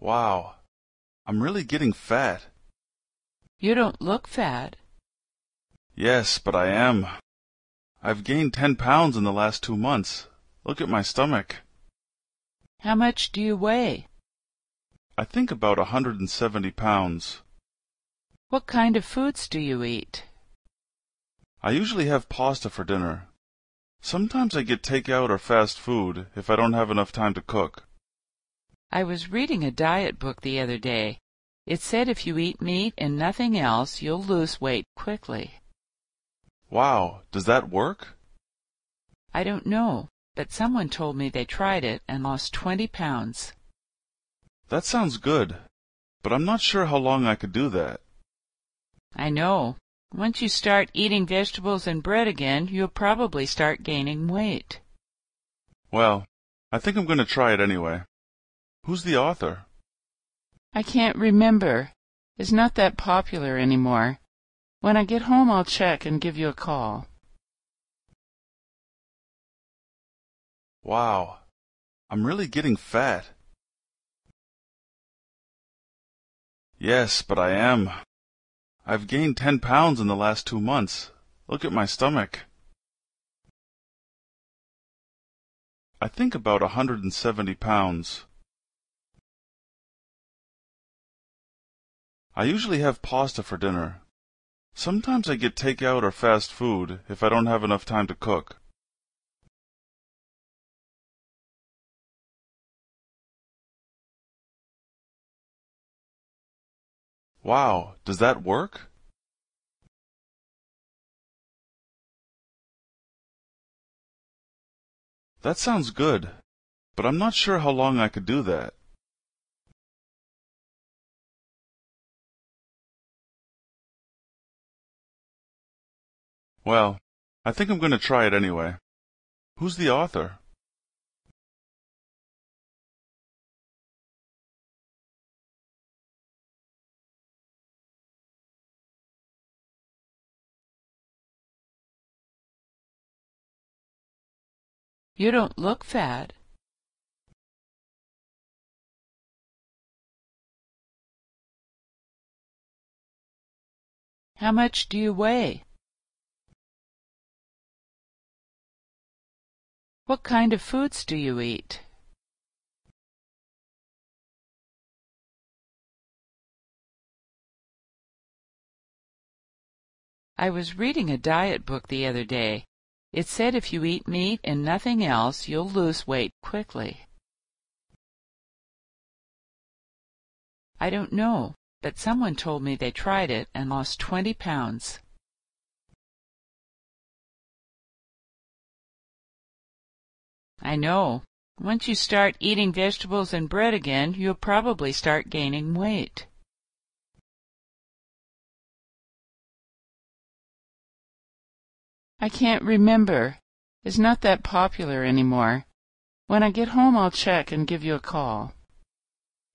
Wow, I'm really getting fat. You don't look fat. Yes, but I am. I've gained ten pounds in the last two months. Look at my stomach. How much do you weigh? I think about a hundred and seventy pounds. What kind of foods do you eat? I usually have pasta for dinner. Sometimes I get takeout or fast food if I don't have enough time to cook. I was reading a diet book the other day. It said if you eat meat and nothing else, you'll lose weight quickly. Wow, does that work? I don't know, but someone told me they tried it and lost 20 pounds. That sounds good, but I'm not sure how long I could do that. I know. Once you start eating vegetables and bread again, you'll probably start gaining weight. Well, I think I'm going to try it anyway. Who's the author? I can't remember. It's not that popular anymore. When I get home, I'll check and give you a call. Wow, I'm really getting fat. Yes, but I am. I've gained ten pounds in the last two months. Look at my stomach. I think about a hundred and seventy pounds. I usually have pasta for dinner. Sometimes I get takeout or fast food if I don't have enough time to cook. Wow, does that work? That sounds good, but I'm not sure how long I could do that. Well, I think I'm going to try it anyway. Who's the author? You don't look fat. How much do you weigh? What kind of foods do you eat? I was reading a diet book the other day. It said if you eat meat and nothing else, you'll lose weight quickly. I don't know, but someone told me they tried it and lost 20 pounds. I know. Once you start eating vegetables and bread again, you'll probably start gaining weight. I can't remember. It's not that popular anymore. When I get home, I'll check and give you a call.